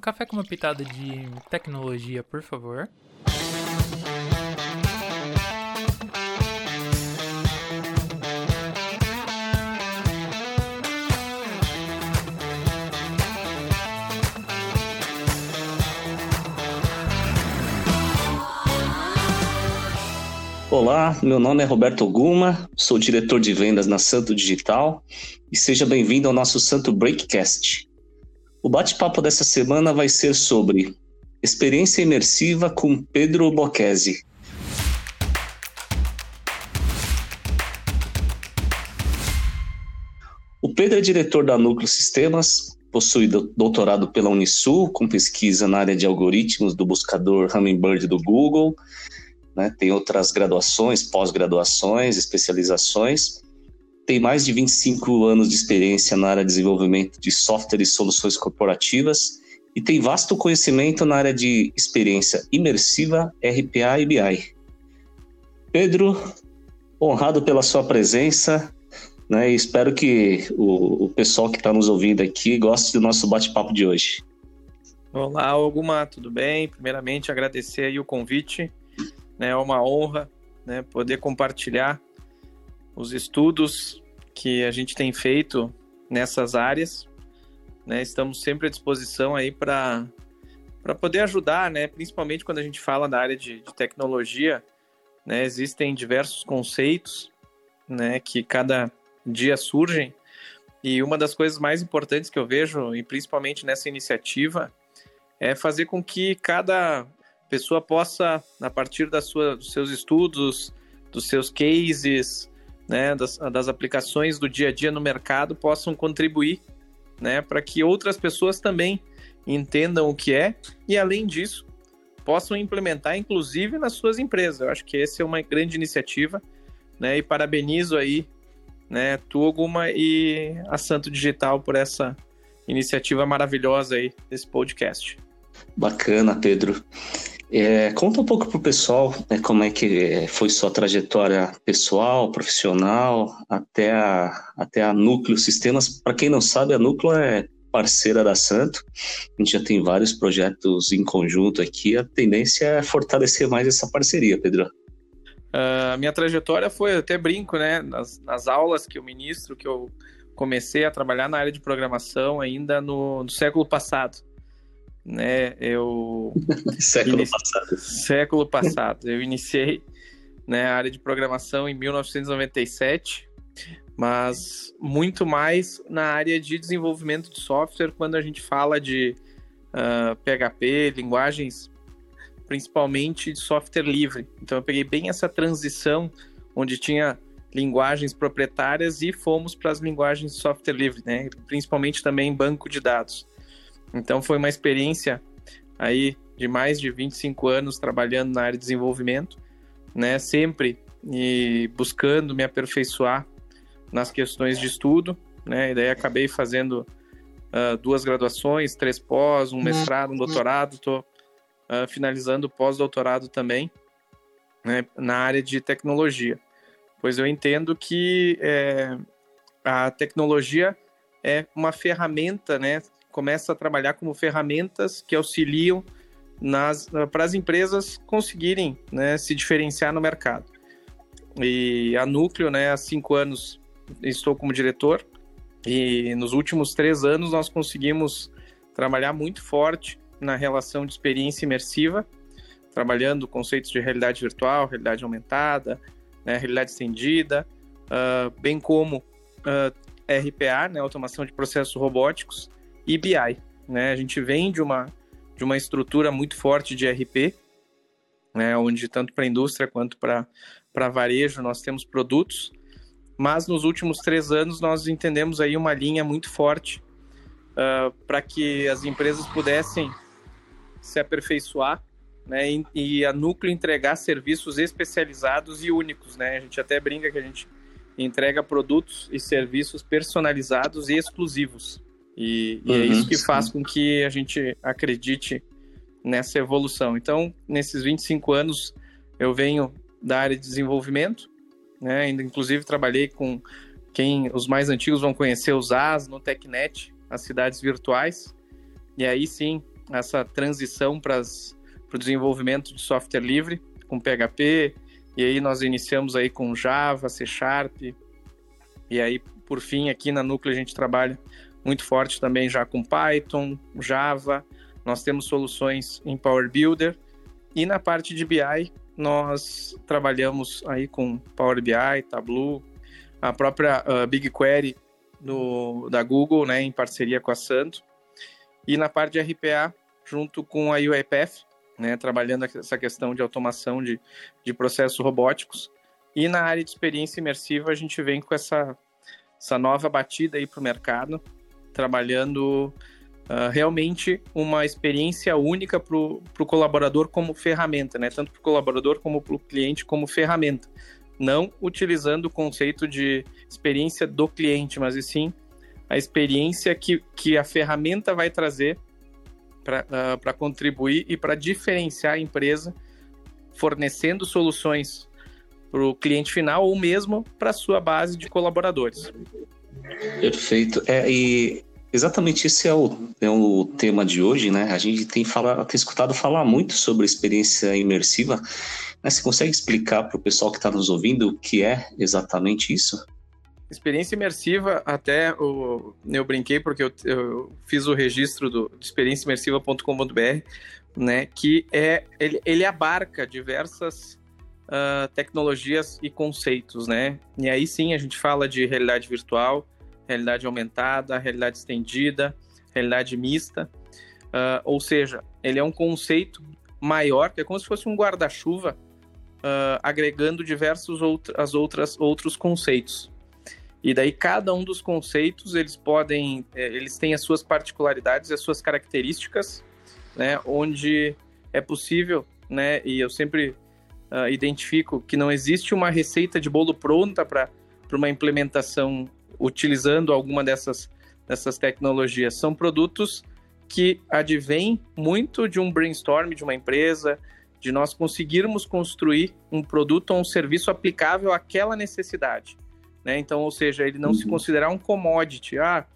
Um café com uma pitada de tecnologia, por favor. Olá, meu nome é Roberto Guma, sou diretor de vendas na Santo Digital e seja bem-vindo ao nosso Santo Breakcast. O bate-papo dessa semana vai ser sobre experiência imersiva com Pedro Bocchese. O Pedro é diretor da Núcleo Sistemas, possui doutorado pela Unisul com pesquisa na área de algoritmos do buscador Hummingbird do Google né? tem outras graduações, pós-graduações, especializações. Tem mais de 25 anos de experiência na área de desenvolvimento de software e soluções corporativas e tem vasto conhecimento na área de experiência imersiva, RPA e BI. Pedro, honrado pela sua presença, né, e espero que o, o pessoal que está nos ouvindo aqui goste do nosso bate-papo de hoje. Olá, Alguma, tudo bem? Primeiramente, agradecer o convite né, é uma honra né, poder compartilhar os estudos que a gente tem feito nessas áreas. Né, estamos sempre à disposição aí para para poder ajudar, né, principalmente quando a gente fala da área de, de tecnologia, né, existem diversos conceitos, né, que cada dia surgem. E uma das coisas mais importantes que eu vejo, e principalmente nessa iniciativa, é fazer com que cada pessoa possa, a partir da sua, dos seus estudos, dos seus cases, né, das, das aplicações do dia a dia no mercado, possam contribuir né, para que outras pessoas também entendam o que é e, além disso, possam implementar, inclusive nas suas empresas. Eu acho que essa é uma grande iniciativa né, e parabenizo aí né, e a Santo Digital por essa iniciativa maravilhosa aí desse podcast. Bacana, Pedro. É, conta um pouco para o pessoal né, como é que foi sua trajetória pessoal, profissional, até a, até a Núcleo Sistemas. Para quem não sabe, a Núcleo é parceira da Santo. A gente já tem vários projetos em conjunto aqui. A tendência é fortalecer mais essa parceria, Pedro. A uh, minha trajetória foi, até brinco, né? Nas, nas, aulas que eu ministro, que eu comecei a trabalhar na área de programação ainda no, no século passado né? Eu século inici... passado. Século passado. Eu iniciei né, a área de programação em 1997, mas muito mais na área de desenvolvimento de software quando a gente fala de uh, ah, PHP, linguagens principalmente de software livre. Então eu peguei bem essa transição onde tinha linguagens proprietárias e fomos para as linguagens de software livre, né? Principalmente também banco de dados. Então foi uma experiência aí de mais de 25 anos trabalhando na área de desenvolvimento, né? Sempre e buscando me aperfeiçoar nas questões de estudo, né? E daí acabei fazendo uh, duas graduações, três pós, um mestrado, um doutorado. Estou uh, finalizando o pós-doutorado também, né? Na área de tecnologia, pois eu entendo que é, a tecnologia é uma ferramenta, né? Começa a trabalhar como ferramentas que auxiliam para as empresas conseguirem né, se diferenciar no mercado. E a Núcleo, né, há cinco anos estou como diretor e nos últimos três anos nós conseguimos trabalhar muito forte na relação de experiência imersiva, trabalhando conceitos de realidade virtual, realidade aumentada, né, realidade estendida, uh, bem como uh, ah, RPA, né, automação de processos robóticos, e BI. Né? A gente vem de uma, de uma estrutura muito forte de RP, né? onde tanto para a indústria quanto para varejo nós temos produtos, mas nos últimos três anos nós entendemos aí uma linha muito forte uh, para que as empresas pudessem se aperfeiçoar né, e, e, a Núcleo entregar serviços especializados e únicos. Né? A gente até brinca que a gente entrega produtos e serviços personalizados e exclusivos. E, e é uhum, é isso que sim. faz com que a gente acredite nessa evolução. Então, nesses 25 anos, eu venho da área de desenvolvimento, né? Inclusive trabalhei com quem os mais antigos vão conhecer os AS no TechNet, as cidades virtuais. E aí sim, essa transição para o desenvolvimento de software livre com PHP, e aí nós iniciamos aí com Java, C Sharp, e aí por fim aqui na Núcleo a gente trabalha muito forte também já com Python, Java, nós temos soluções em Power Builder, e na parte de BI nós trabalhamos aí com Power BI, Tableau, a própria uh, BigQuery da Google, né, em parceria com a Santo, e na parte de RPA, junto com a UiPath, né, trabalhando essa questão de automação de, de processos robóticos. E na área de experiência imersiva, a gente vem com essa, essa nova batida aí para o mercado, trabalhando uh, realmente uma experiência única para o colaborador como ferramenta, né? tanto para o colaborador como para o cliente como ferramenta. Não utilizando o conceito de experiência do cliente, mas e sim a experiência que, que a ferramenta vai trazer para uh, contribuir e para diferenciar a empresa, fornecendo soluções para o cliente final ou mesmo para sua base de colaboradores. Perfeito. É, e exatamente esse é o, é o tema de hoje, né? A gente tem, fala, tem escutado falar muito sobre experiência imersiva. Mas você consegue explicar para o pessoal que está nos ouvindo o que é exatamente isso? Experiência imersiva, até o, eu brinquei porque eu, eu fiz o registro do experienciaimersiva.com.br, né, que é, ele, ele abarca diversas uh, tecnologias e conceitos, né? E aí sim a gente fala de realidade virtual, realidade aumentada, realidade estendida, realidade mista, uh, ou seja, ele é um conceito maior, que é como se fosse um guarda-chuva uh, agregando diversos out as outras outros conceitos. E daí cada um dos conceitos eles podem, é, eles têm as suas particularidades, as suas características, né? Onde é possível, né? E eu sempre uh, identifico que não existe uma receita de bolo pronta para uma implementação utilizando alguma dessas dessas tecnologias. São produtos que advêm muito de um brainstorm de uma empresa, de nós conseguirmos construir um produto ou um serviço aplicável àquela necessidade. Né? Então, ou seja, ele não uhum. se considerar um commodity. Ah,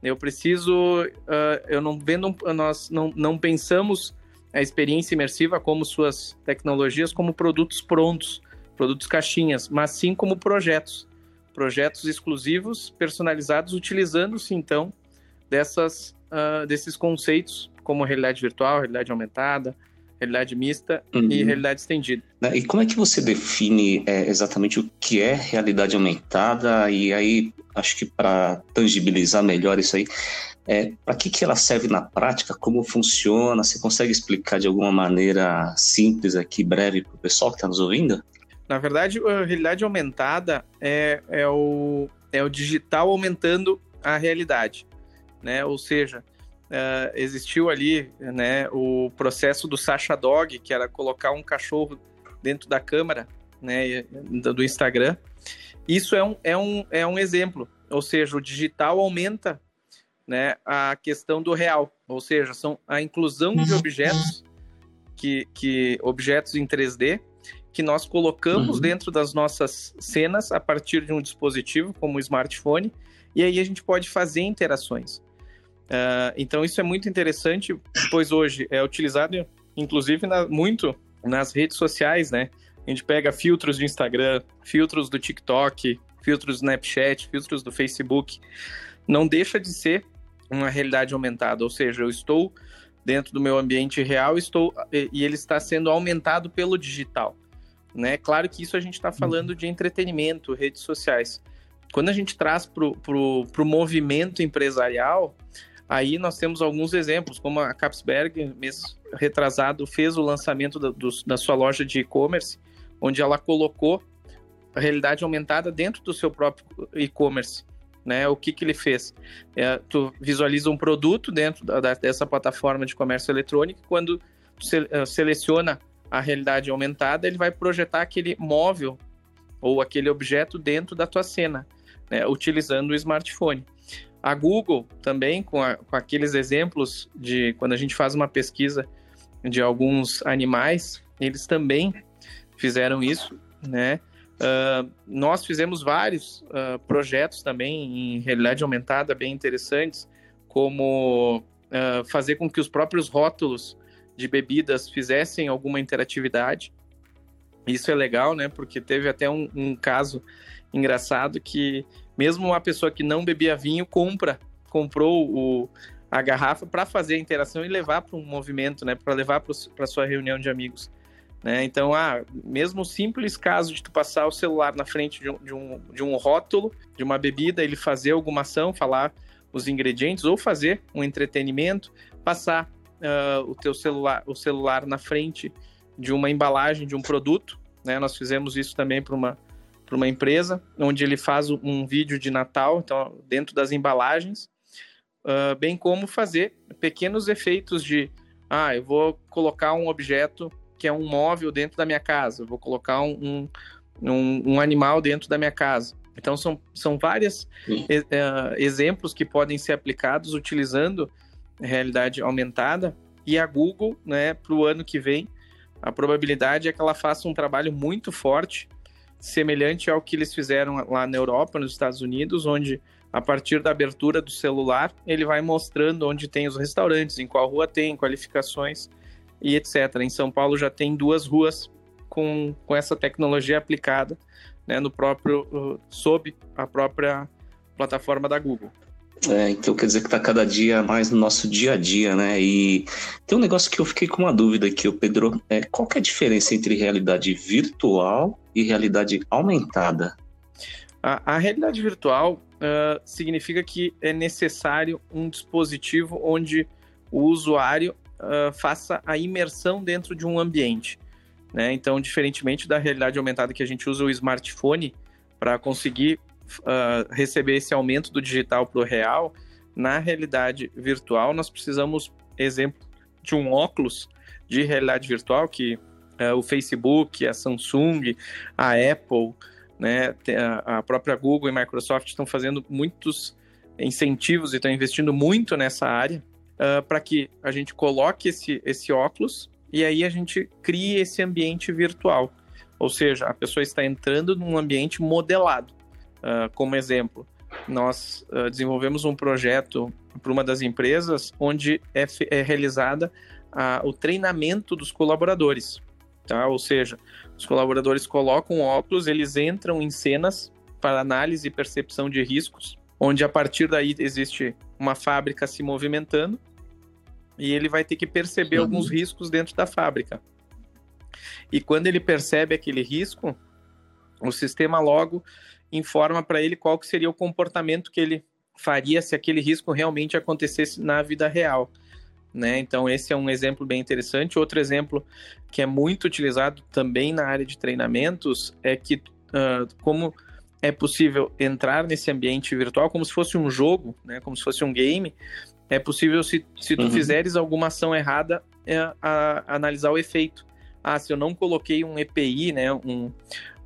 eu preciso, uh, eu não vendo, nós não, não pensamos a experiência imersiva como suas tecnologias como produtos prontos, produtos caixinhas, mas sim como projetos, projetos exclusivos, personalizados, utilizando-se então dessas, uh, desses conceitos como realidade virtual, realidade aumentada, realidade mista uhum. e realidade estendida. Né, e como é que você define é, exatamente o que é realidade aumentada? E aí, acho que para tangibilizar melhor isso aí, é, para que, que ela serve na prática? Como funciona? Você consegue explicar de alguma maneira simples aqui, breve, para o pessoal que está nos ouvindo? Na verdade, a realidade aumentada é, é, o, é o digital aumentando a realidade. Né? Ou seja, uh, existiu ali né, o processo do Sasha Dog, que era colocar um cachorro dentro da câmera né, do Instagram. Isso é um, é, um, é um exemplo, ou seja, o digital aumenta né, a questão do real, ou seja, são a inclusão de uhum. objetos, que, que objetos em 3D, que nós colocamos uhum. dentro das nossas cenas a partir de um dispositivo como o smartphone, e aí a gente pode fazer interações. Uh, então isso é muito interessante, pois hoje é utilizado, inclusive, na, muito nas redes sociais, né? A gente pega filtros do Instagram, filtros do TikTok, filtros do Snapchat, filtros do Facebook. Não deixa de ser uma realidade aumentada, ou seja, eu estou dentro do meu ambiente real estou e ele está sendo aumentado pelo digital. Né? Claro que isso a gente está falando de entretenimento, redes sociais. Quando a gente traz para o movimento empresarial, Aí nós temos alguns exemplos, como a Capsberg, mês retrasado, fez o lançamento da, do, da sua loja de e-commerce, onde ela colocou a realidade aumentada dentro do seu próprio e-commerce. Né? O que, que ele fez? É, tu visualiza um produto dentro da, dessa plataforma de comércio eletrônico, quando tu uh, seleciona a realidade aumentada, ele vai projetar aquele móvel ou aquele objeto dentro da tua cena, né? utilizando o smartphone. A Google também, com, a, com aqueles exemplos de quando a gente faz uma pesquisa de alguns animais, eles também fizeram isso, né? Uh, nós fizemos vários uh, projetos também em realidade aumentada bem interessantes, como uh, fazer com que os próprios rótulos de bebidas fizessem alguma interatividade. Isso é legal, né? Porque teve até um, um caso engraçado que mesmo uma pessoa que não bebia vinho compra, comprou o, a garrafa para fazer a interação e levar para um movimento, né? Para levar para sua reunião de amigos. Né? Então, ah, mesmo o simples caso de tu passar o celular na frente de um, de, um, de um rótulo de uma bebida, ele fazer alguma ação, falar os ingredientes ou fazer um entretenimento, passar uh, o teu celular, o celular na frente de uma embalagem de um produto, né? Nós fizemos isso também para uma para uma empresa, onde ele faz um vídeo de Natal, então dentro das embalagens, uh, bem como fazer pequenos efeitos de, ah, eu vou colocar um objeto que é um móvel dentro da minha casa, eu vou colocar um, um, um animal dentro da minha casa. Então, são, são vários uh, exemplos que podem ser aplicados utilizando realidade aumentada. E a Google, né, para o ano que vem, a probabilidade é que ela faça um trabalho muito forte, semelhante ao que eles fizeram lá na Europa, nos Estados Unidos, onde a partir da abertura do celular, ele vai mostrando onde tem os restaurantes, em qual rua tem, qualificações e etc. Em São Paulo já tem duas ruas com, com essa tecnologia aplicada né, no próprio uh, sob a própria plataforma da Google. É, então quer dizer que está cada dia mais no nosso dia a dia, né? E tem um negócio que eu fiquei com uma dúvida aqui, Pedro. É, qual que é a diferença entre realidade virtual e realidade aumentada? A, a realidade virtual uh, significa que é necessário um dispositivo onde o usuário uh, faça a imersão dentro de um ambiente. Né? Então, diferentemente da realidade aumentada que a gente usa o smartphone para conseguir uh, receber esse aumento do digital para o real, na realidade virtual nós precisamos, exemplo, de um óculos de realidade virtual que uh, o Facebook, a Samsung, a Apple, né, a própria Google e Microsoft estão fazendo muitos incentivos e estão investindo muito nessa área uh, para que a gente coloque esse, esse óculos e aí a gente crie esse ambiente virtual. Ou seja, a pessoa está entrando num ambiente modelado. Uh, como exemplo, nós uh, desenvolvemos um projeto para uma das empresas onde é, é realizada o treinamento dos colaboradores. Tá? Ou seja, os colaboradores colocam óculos, eles entram em cenas para análise e percepção de riscos, onde a partir daí existe uma fábrica se movimentando e ele vai ter que perceber uhum. alguns riscos dentro da fábrica. E quando ele percebe aquele risco, o sistema logo informa para ele qual que seria o comportamento que ele faria se aquele risco realmente acontecesse na vida real. Né? Então, esse é um exemplo bem interessante. Outro exemplo que é muito utilizado também na área de treinamentos é que, uh, como é possível entrar nesse ambiente virtual como se fosse um jogo, né? como se fosse um game, é possível, se, se tu uhum. fizeres alguma ação errada, é, a, a, analisar o efeito. Ah, se eu não coloquei um EPI, né, um,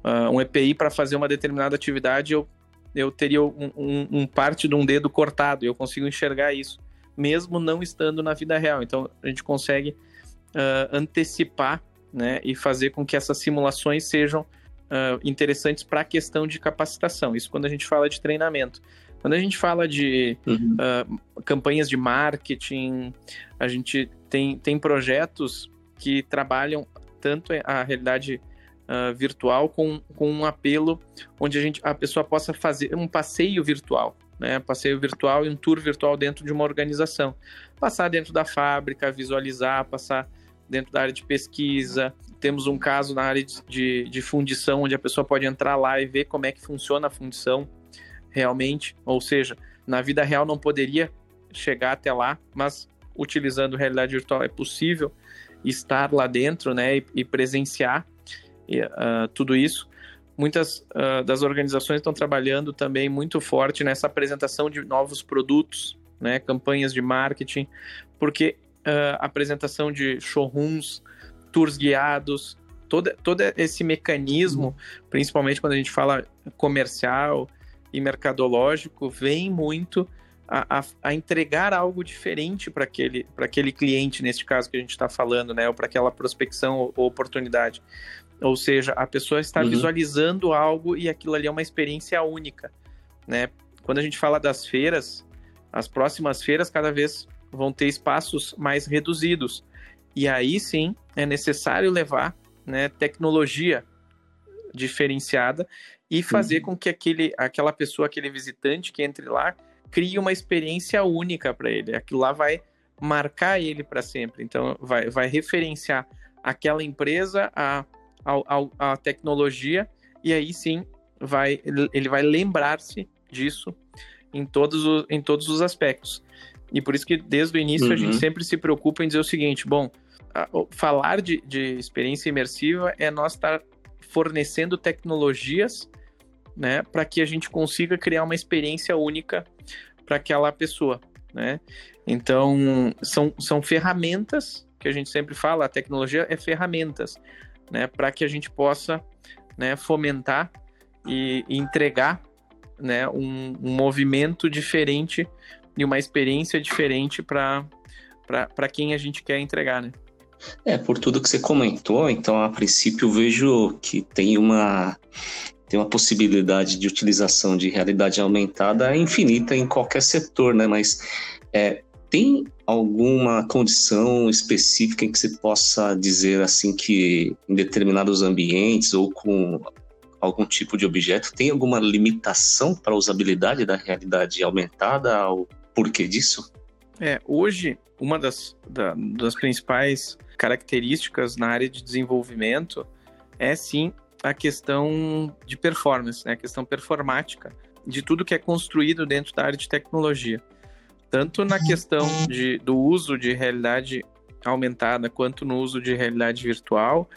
uh, um EPI para fazer uma determinada atividade, eu, eu teria um, um, um, parte de um dedo cortado, eu consigo enxergar isso, mesmo não estando na vida real. Então, a gente consegue uh, antecipar né, e fazer com que essas simulações sejam uh, interessantes para a questão de capacitação. Isso quando a gente fala de treinamento. Quando a gente fala de uhum. uh, campanhas de marketing, a gente tem, tem projetos que trabalham tanto a realidade uh, virtual com, com um apelo onde a, gente, a pessoa possa fazer um passeio virtual, né? Passeio virtual e um tour virtual dentro de uma organização. Passar dentro da fábrica, visualizar, passar dentro da área de pesquisa. Temos um caso na área de, de, fundição, onde a pessoa pode entrar lá e ver como é que funciona a fundição realmente, ou seja, na vida real não poderia chegar até lá, mas utilizando realidade virtual é possível estar lá dentro, né, e, e presenciar uh, tudo isso. Muitas uh, das organizações estão trabalhando também muito forte nessa apresentação de novos produtos, né, campanhas de marketing, porque uh, apresentação de showrooms, tours guiados, todo, todo esse mecanismo, principalmente quando a gente fala comercial, e mercadológico vem muito a, a, a entregar algo diferente para aquele, aquele cliente, neste caso que a gente está falando, né? Ou para aquela prospecção ou, ou, oportunidade. Ou seja, a pessoa está uhum. visualizando algo e aquilo ali é uma experiência única, né? Quando a gente fala das feiras, as próximas feiras cada vez vão ter espaços mais reduzidos. E aí sim é necessário levar né, tecnologia diferenciada e fazer uhum. com que aquele, aquela pessoa, aquele visitante que entre lá, crie uma experiência única para ele. Aquilo lá vai marcar ele para sempre. Então, vai, vai referenciar aquela empresa, a, a, a tecnologia, e aí sim vai, ele vai lembrar-se disso em todos, os, em todos os aspectos. E por isso que desde o início uhum. a gente uhum. sempre se preocupa em dizer o seguinte: bom, a, falar de, de experiência imersiva é nós estar fornecendo tecnologias né, para que a gente consiga criar uma experiência única para aquela pessoa. Né? Então, são, são ferramentas que a gente sempre fala, a tecnologia é ferramentas, né, para que a gente possa né, fomentar e, entregar né, um, um, movimento diferente e uma experiência diferente para quem a gente quer entregar, né? É, por tudo que você comentou, então a princípio vejo que tem uma tem uma possibilidade de utilização de realidade aumentada infinita em qualquer setor, né? Mas é, tem alguma condição específica em que você possa dizer assim que em determinados ambientes ou com algum tipo de objeto tem alguma limitação para a usabilidade da realidade aumentada? O porquê disso? É, hoje uma das, da, das principais características na área de desenvolvimento é sim a questão de performance, né? a questão performática de tudo que é construído dentro da área de tecnologia. Tanto na questão de, do uso de realidade aumentada quanto no uso de realidade virtual,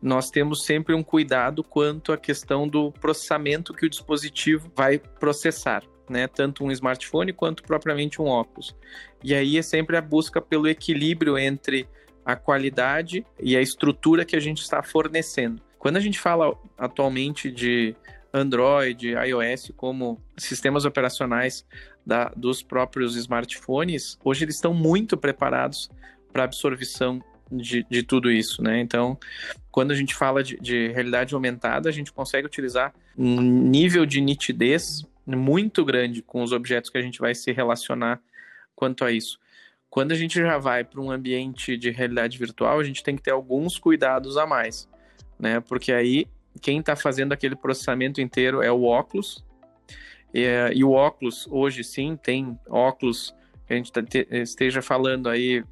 nós temos sempre um cuidado quanto à questão do processamento que o dispositivo vai processar, né? Tanto um smartphone quanto propriamente um óculos. E aí é sempre a busca pelo equilíbrio entre a qualidade e a estrutura que a gente está fornecendo. Quando a gente fala atualmente de Android, iOS como sistemas operacionais da, dos próprios smartphones, hoje eles estão muito preparados para absorção de, de, tudo isso, né? Então, quando a gente fala de, de, realidade aumentada, a gente consegue utilizar um nível de nitidez muito grande com os objetos que a gente vai se relacionar quanto a isso. Quando a gente já vai para um ambiente de realidade virtual, a gente tem que ter alguns cuidados a mais né? Porque aí quem está fazendo aquele processamento inteiro é o óculos. E, e, o óculos, hoje sim, tem óculos que a gente tá te, esteja falando aí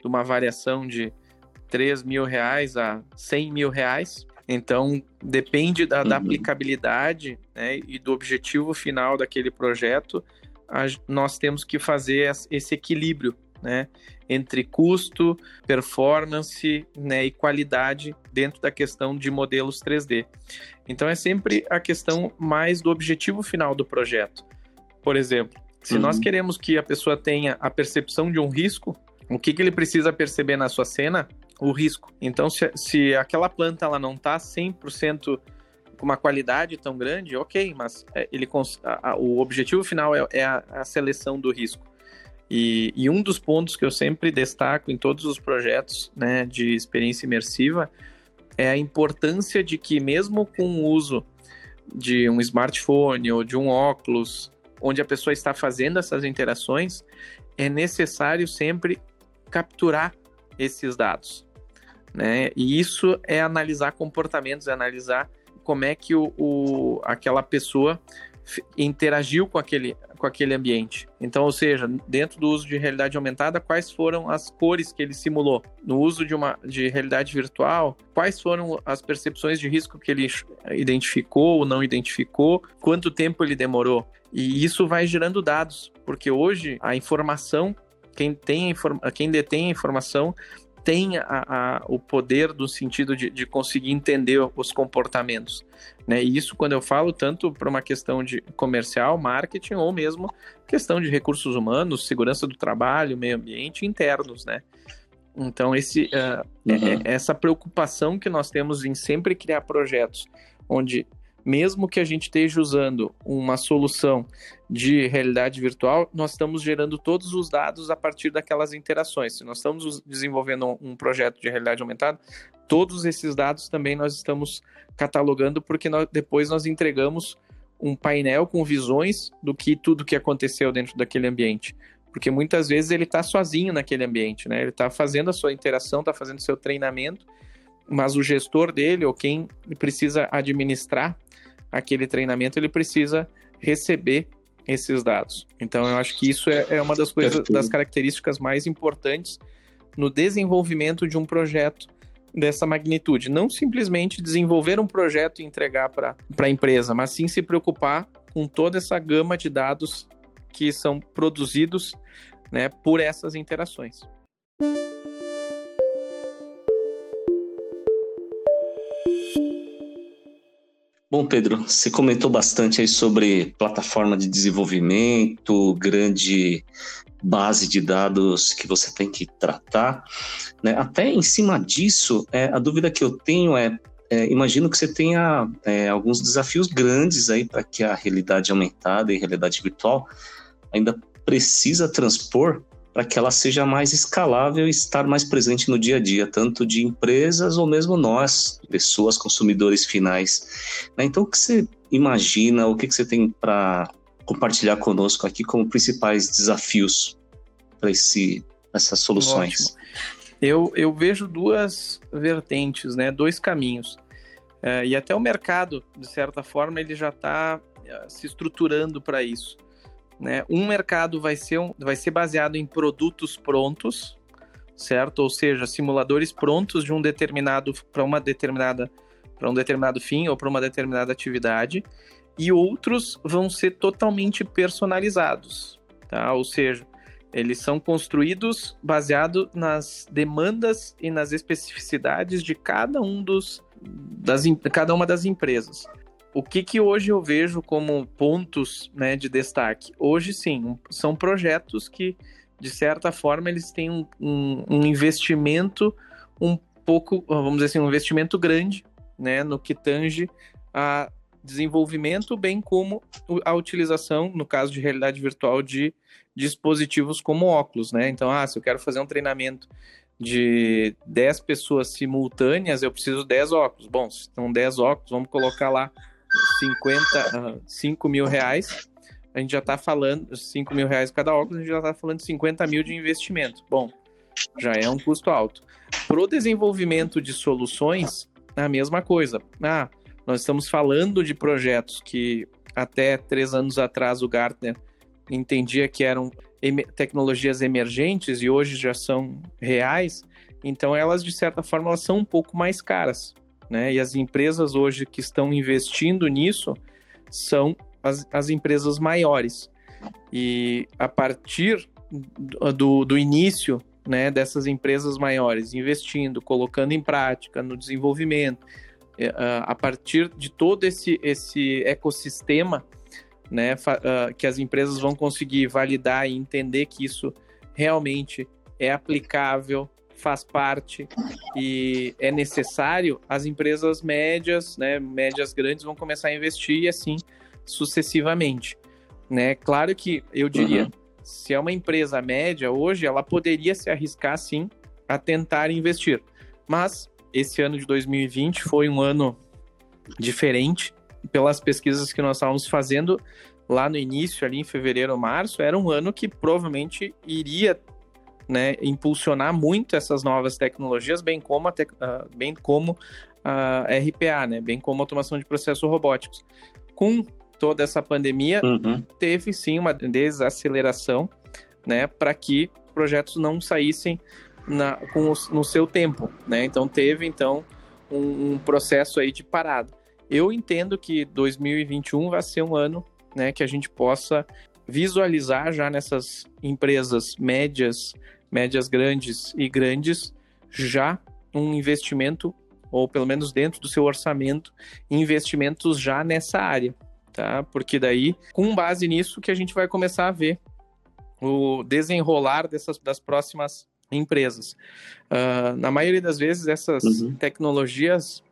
de uma variação de 3 mil reais a 100 mil reais. Então, depende da, uhum. da aplicabilidade né, e do objetivo final daquele projeto, a, nós temos que fazer esse equilíbrio né, entre custo, performance né, e qualidade dentro da questão de modelos 3D. Então é sempre a questão mais do objetivo final do projeto. Por exemplo, se uhum. nós queremos que a pessoa tenha a percepção de um risco, o que, que ele precisa perceber na sua cena? O risco. Então, se, se aquela planta ela não está 100% com uma qualidade tão grande, ok, mas é, ele, a, a, o objetivo final é, é a, a seleção do risco. E, e, um dos pontos que eu sempre destaco em todos os projetos né, de experiência imersiva é a importância de que, mesmo com o uso de um smartphone ou de um óculos, onde a pessoa está fazendo essas interações, é necessário sempre capturar esses dados. Né? E isso é analisar comportamentos, é analisar como é que o, o aquela pessoa interagiu com aquele, com aquele ambiente. Então, ou seja, dentro do uso de realidade aumentada, quais foram as cores que ele simulou? No uso de uma de realidade virtual, quais foram as percepções de risco que ele identificou ou não identificou? Quanto tempo ele demorou? E isso vai gerando dados, porque hoje a informação quem tem quem detém a informação tem a, a, o poder do sentido de, de, conseguir entender os comportamentos. Né? E isso, quando eu falo, tanto para uma questão de comercial, marketing, ou mesmo questão de recursos humanos, segurança do trabalho, meio ambiente, internos, né? Então, esse, uh, uhum. é, é essa preocupação que nós temos em sempre criar projetos onde mesmo que a gente esteja usando uma solução de realidade virtual, nós estamos gerando todos os dados a partir daquelas interações. Se nós estamos desenvolvendo um projeto de realidade aumentada, todos esses dados também nós estamos catalogando, porque nós, depois nós entregamos um painel com visões do que tudo que aconteceu dentro daquele ambiente. porque muitas vezes ele está sozinho naquele ambiente, né? Ele está fazendo a sua interação, está fazendo o seu treinamento, mas o gestor dele ou quem precisa administrar aquele treinamento, ele precisa receber esses dados. Então, eu acho que isso é, é uma das coisas, das características mais importantes no desenvolvimento de um projeto dessa magnitude. Não simplesmente desenvolver um projeto e entregar para a empresa, mas sim se preocupar com toda essa gama de dados que são produzidos né, por essas interações. Bom, Pedro, você comentou bastante aí sobre plataforma de desenvolvimento, grande base de dados que você tem que tratar. Né? Até em cima disso, é, a dúvida que eu tenho é, é imagino que você tenha é, alguns desafios grandes aí para que a realidade aumentada e realidade virtual ainda precisa transpor para que ela seja mais escalável e estar mais presente no dia a dia, tanto de empresas ou mesmo nós, pessoas, consumidores finais. Né? Então, o que você imagina, o que você tem para compartilhar conosco aqui como principais desafios para essas soluções? Eu, eu vejo duas vertentes, né? dois caminhos. É, e até o mercado, de certa forma, ele já está é, se estruturando para isso. Né? Um mercado vai ser, um, vai ser baseado em produtos prontos, certo? Ou seja, simuladores prontos de um determinado para uma determinada para um determinado fim ou para uma determinada atividade, e outros vão ser totalmente personalizados, tá? Ou seja, eles são construídos baseado nas demandas e nas especificidades de cada um dos das cada uma das empresas. O que, que hoje eu vejo como pontos né, de destaque? Hoje, sim, são projetos que, de certa forma, eles têm um, um, um investimento um pouco, vamos dizer assim, um investimento grande né, no que tange a desenvolvimento, bem como a utilização, no caso de realidade virtual, de dispositivos como óculos, né? Então, ah, se eu quero fazer um treinamento de 10 pessoas simultâneas, eu preciso de 10 óculos. Bom, se são 10 óculos, vamos colocar lá 50, 5 mil reais, a gente já está falando, 5 mil reais cada óculos, a gente já está falando de 50 mil de investimento. Bom, já é um custo alto. Para o desenvolvimento de soluções, a mesma coisa. Ah, nós estamos falando de projetos que até três anos atrás o Gartner entendia que eram tecnologias emergentes e hoje já são reais, então elas, de certa forma, elas são um pouco mais caras né? E as empresas hoje que estão investindo nisso são as, as empresas maiores. E a partir do, do início né, dessas empresas maiores, investindo, colocando em prática, no desenvolvimento, é, a partir de todo esse, esse ecossistema né, que as empresas vão conseguir validar e entender que isso realmente é aplicável, faz parte e é necessário, as empresas médias, né, médias grandes vão começar a investir e assim sucessivamente, né? Claro que eu diria, uhum. se é uma empresa média hoje, ela poderia se arriscar sim a tentar investir. Mas esse ano de 2020 foi um ano diferente pelas pesquisas que nós estávamos fazendo lá no início, ali em fevereiro, março, era um ano que provavelmente iria né, impulsionar muito essas novas tecnologias, bem como a, uh, bem como a RPA, né, bem como a automação de processos robóticos. Com toda essa pandemia, uhum. teve sim uma desaceleração, né, para que projetos não saíssem na, com o, no seu tempo, né? Então teve então um, um, processo aí de parada. Eu entendo que 2021 vai ser um ano, né, que a gente possa visualizar já nessas empresas médias, médias grandes e grandes, já um investimento, ou pelo menos dentro do seu orçamento, investimentos já nessa área, tá? Porque daí, com base nisso, que a gente vai começar a ver o desenrolar dessas, das próximas empresas. Uh, na maioria das vezes, essas uhum. tecnologias,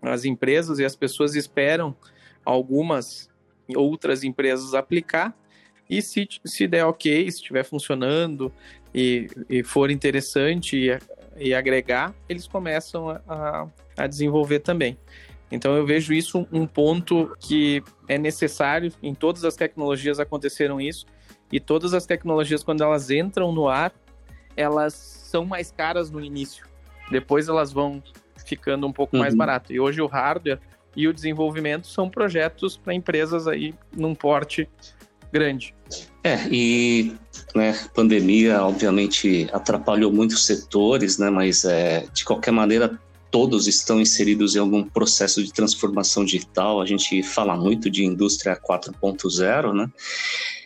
as empresas e as pessoas esperam algumas outras empresas aplicar e se, se der ok, se estiver funcionando e, e for interessante e, e, agregar, eles começam a, a desenvolver também. Então eu vejo isso um ponto que é necessário, em todas as tecnologias aconteceram isso, E todas as tecnologias, quando elas entram no ar, elas são mais caras no início. Depois elas vão ficando um pouco uhum. mais barato. E hoje o hardware e o desenvolvimento são projetos para empresas aí num porte grande. É, e né, pandemia obviamente atrapalhou muitos setores, né, mas é, de qualquer maneira todos estão inseridos em algum processo de transformação digital. A gente fala muito de indústria 4.0, né?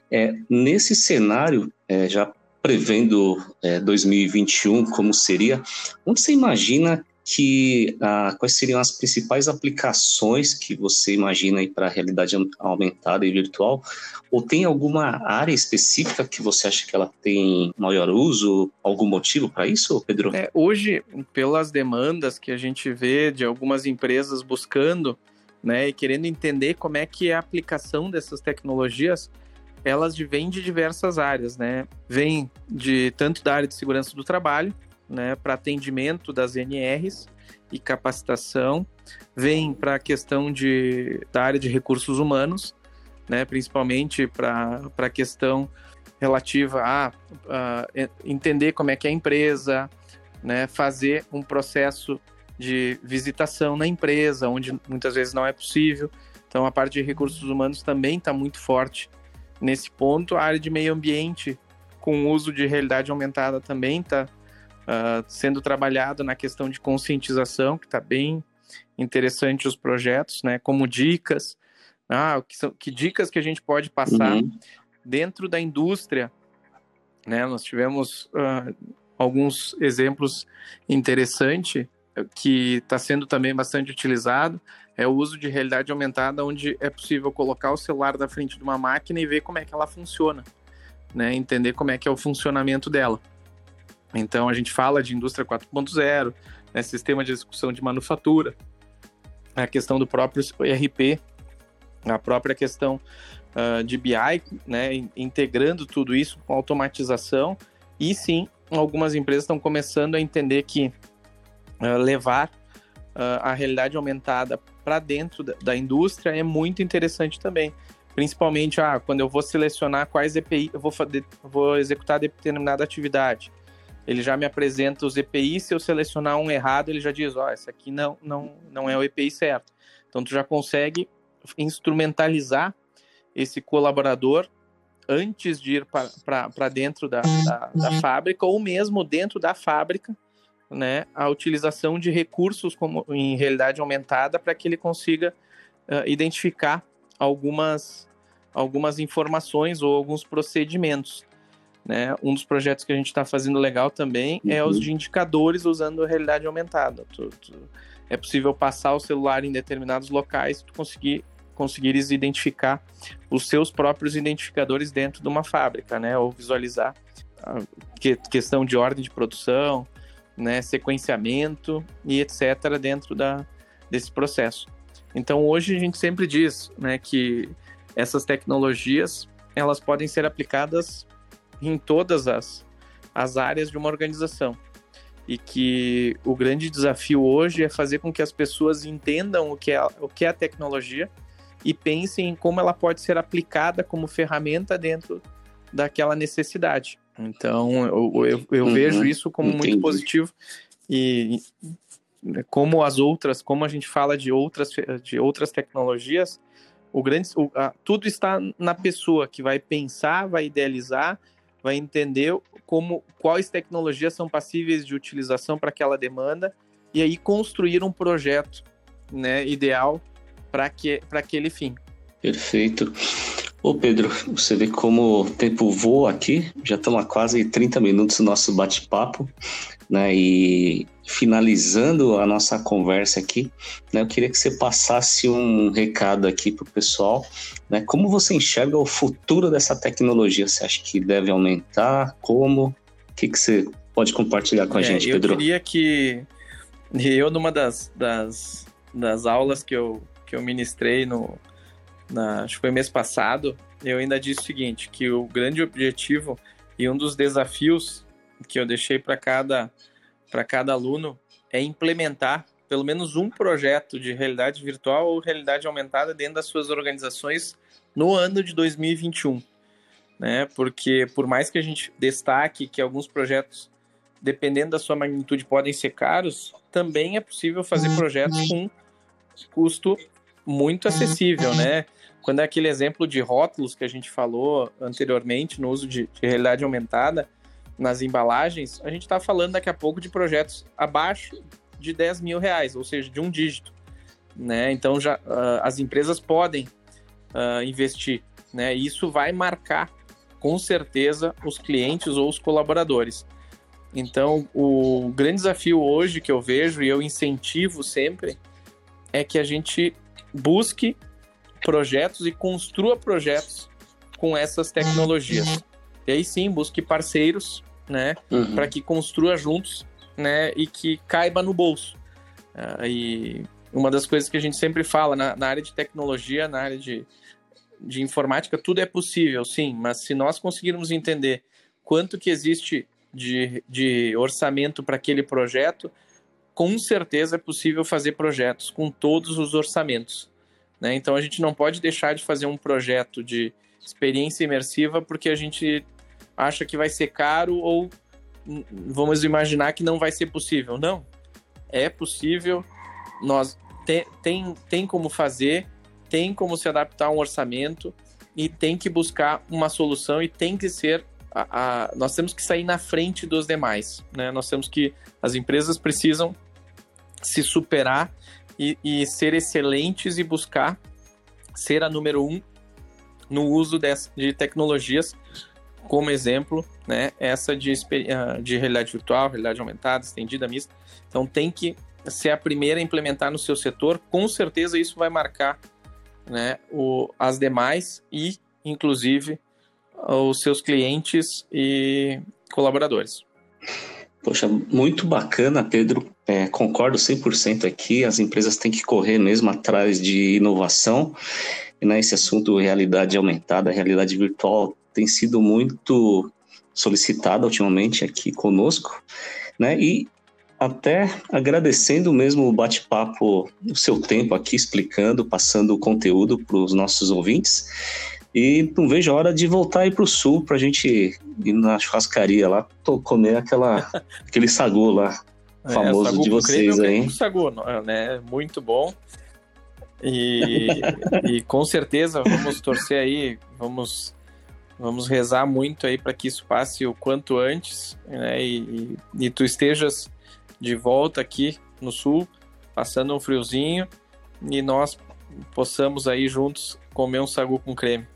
É, nesse cenário, é, já prevendo é, 2021 como seria, onde você imagina que ah, quais seriam as principais aplicações que você imagina aí para a realidade aumentada e virtual? Ou tem alguma área específica que você acha que ela tem maior uso? Algum motivo para isso, Pedro? É, hoje, pelas demandas que a gente vê de algumas empresas buscando, né, e querendo entender como é que é a aplicação dessas tecnologias, elas vêm de diversas áreas, né? Vem de tanto da área de segurança do trabalho, né, para atendimento das NRs e capacitação, vem para a questão de, da área de recursos humanos, né, principalmente para a questão relativa a, a, entender como é que é a empresa, né, fazer um processo de visitação na empresa, onde muitas vezes não é possível. Então, a parte de recursos humanos também está muito forte nesse ponto. A área de meio ambiente, com uso de realidade aumentada, também está uh, sendo trabalhado na questão de conscientização, que está bem interessante os projetos, né? Como dicas, ah, que, são, que dicas que a gente pode passar uhum. dentro da indústria, né? Nós tivemos uh, alguns exemplos interessantes que está sendo também bastante utilizado é o uso de realidade aumentada, onde é possível colocar o celular na frente de uma máquina e ver como é que ela funciona, né? Entender como é que é o funcionamento dela. Então a gente fala de indústria 4.0, né, sistema de execução de manufatura, a questão do próprio ERP, a própria questão uh, de BI, né, integrando tudo isso com automatização. E sim, algumas empresas estão começando a entender que uh, levar uh, a realidade aumentada para dentro da, da, indústria é muito interessante também. Principalmente ah, quando eu vou selecionar quais EPI eu vou, fazer, vou executar determinada atividade ele já me apresenta os EPIs, se eu selecionar um errado, ele já diz, ó, oh, esse aqui não, não, não é o EPI certo. Então, tu já consegue instrumentalizar esse colaborador antes de ir para dentro da, da, da, fábrica ou mesmo dentro da fábrica, né, a utilização de recursos como em realidade aumentada para que ele consiga uh, identificar algumas, algumas informações ou alguns procedimentos. Né? Um dos projetos que a gente está fazendo legal também uhum. é os uhum. de indicadores usando a realidade aumentada. Tu, tu, é possível passar o celular em determinados locais e tu conseguir conseguires identificar os seus próprios identificadores dentro de uma fábrica, né? Ou visualizar a que, questão de ordem de produção, né? Sequenciamento e etc. dentro da, desse processo. Então hoje a gente sempre diz, né? Que essas tecnologias elas podem ser aplicadas em todas as, as áreas de uma organização. E que o grande desafio hoje é fazer com que as pessoas entendam o que é, o que é a tecnologia e pensem em como ela pode ser aplicada como ferramenta dentro daquela necessidade. Então, eu, eu, eu uhum, vejo isso como entendi. muito positivo e como as outras, como a gente fala de outras, de outras tecnologias, o grande, o, a, tudo está na pessoa que vai pensar, vai idealizar vai entender como quais tecnologias são passíveis de utilização para aquela demanda e aí construir um projeto né, ideal para que, aquele fim. Perfeito. Ô Pedro, você vê como o tempo voa aqui, já estamos há quase 30 minutos do nosso bate-papo, né? E finalizando a nossa conversa aqui, né, eu queria que você passasse um recado aqui para o pessoal. Né, como você enxerga o futuro dessa tecnologia? Você acha que deve aumentar? Como? O que, que você pode compartilhar com a é, gente, Pedro? Eu queria que eu, numa das, das, das aulas que eu, que eu ministrei no, na, acho que foi mês passado, eu ainda disse o seguinte, que o grande objetivo e um dos desafios que eu deixei para cada para cada aluno é implementar pelo menos um projeto de realidade virtual ou realidade aumentada dentro das suas organizações no ano de 2021. né? Porque por mais que a gente destaque que alguns projetos, dependendo da sua magnitude, podem ser caros, também é possível fazer uhum. projetos com custo muito acessível, né? Quando é aquele exemplo de rótulos que a gente falou anteriormente no uso de, de realidade aumentada nas embalagens, a gente está falando daqui a pouco de projetos abaixo de 10 mil reais, ou seja, de um dígito. Né? Então já uh, as empresas podem uh, investir, né? Isso vai marcar com certeza os clientes ou os colaboradores. Então o grande desafio hoje que eu vejo e eu incentivo sempre é que a gente busque projetos e construa projetos com essas tecnologias. E aí sim, busque parceiros, né, uhum. para que construa juntos, né, e que caiba no bolso. Uh, e uma das coisas que a gente sempre fala na, na área de tecnologia, na área de, de informática, tudo é possível, sim, mas se nós conseguirmos entender quanto que existe de, de orçamento para aquele projeto, com certeza é possível fazer projetos com todos os orçamentos. Né? Então a gente não pode deixar de fazer um projeto de experiência imersiva porque a gente acha que vai ser caro ou vamos imaginar que não vai ser possível. Não, é possível. Nós tem, tem, tem como fazer, tem como se adaptar a um orçamento e tem que buscar uma solução e tem que ser a, a, nós temos que sair na frente dos demais, né? Nós temos que as empresas precisam se superar e, e ser excelentes e buscar ser a número um no uso dessa, de tecnologias, como exemplo, né, essa de, ah, de realidade virtual, realidade aumentada, estendida, mista. Então tem que ser a primeira a implementar no seu setor, com certeza isso vai marcar né, o, as demais e, inclusive, os seus clientes e colaboradores. Poxa, muito bacana, Pedro. É, concordo 100% aqui. As empresas têm que correr mesmo atrás de inovação. E nesse assunto, realidade aumentada, realidade virtual, tem sido muito solicitada ultimamente aqui conosco. Né? E até agradecendo mesmo o bate-papo, o seu tempo aqui explicando, passando o conteúdo para os nossos ouvintes. E não vejo a hora de voltar aí pro sul pra gente ir na churrascaria lá, comer aquela, aquele sagu lá, é, famoso de vocês aí. É sagu, né? Muito bom. E, e com certeza vamos torcer aí, vamos, vamos rezar muito aí para que isso passe o quanto antes, né? E, e, e tu estejas de volta aqui no sul, passando um friozinho, e nós possamos aí juntos comer um sagu com creme.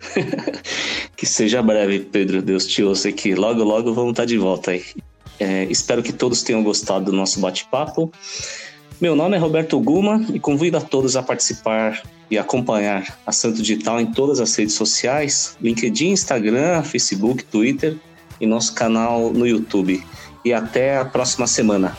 que seja breve, Pedro. Deus te ouça aqui. Logo, logo vamos estar de volta aí. É, espero que todos tenham gostado do nosso bate-papo. Meu nome é Roberto Guma e convido a todos a participar e acompanhar a Santo Digital em todas as redes sociais: LinkedIn, Instagram, Facebook, Twitter e nosso canal no YouTube. E até a próxima semana.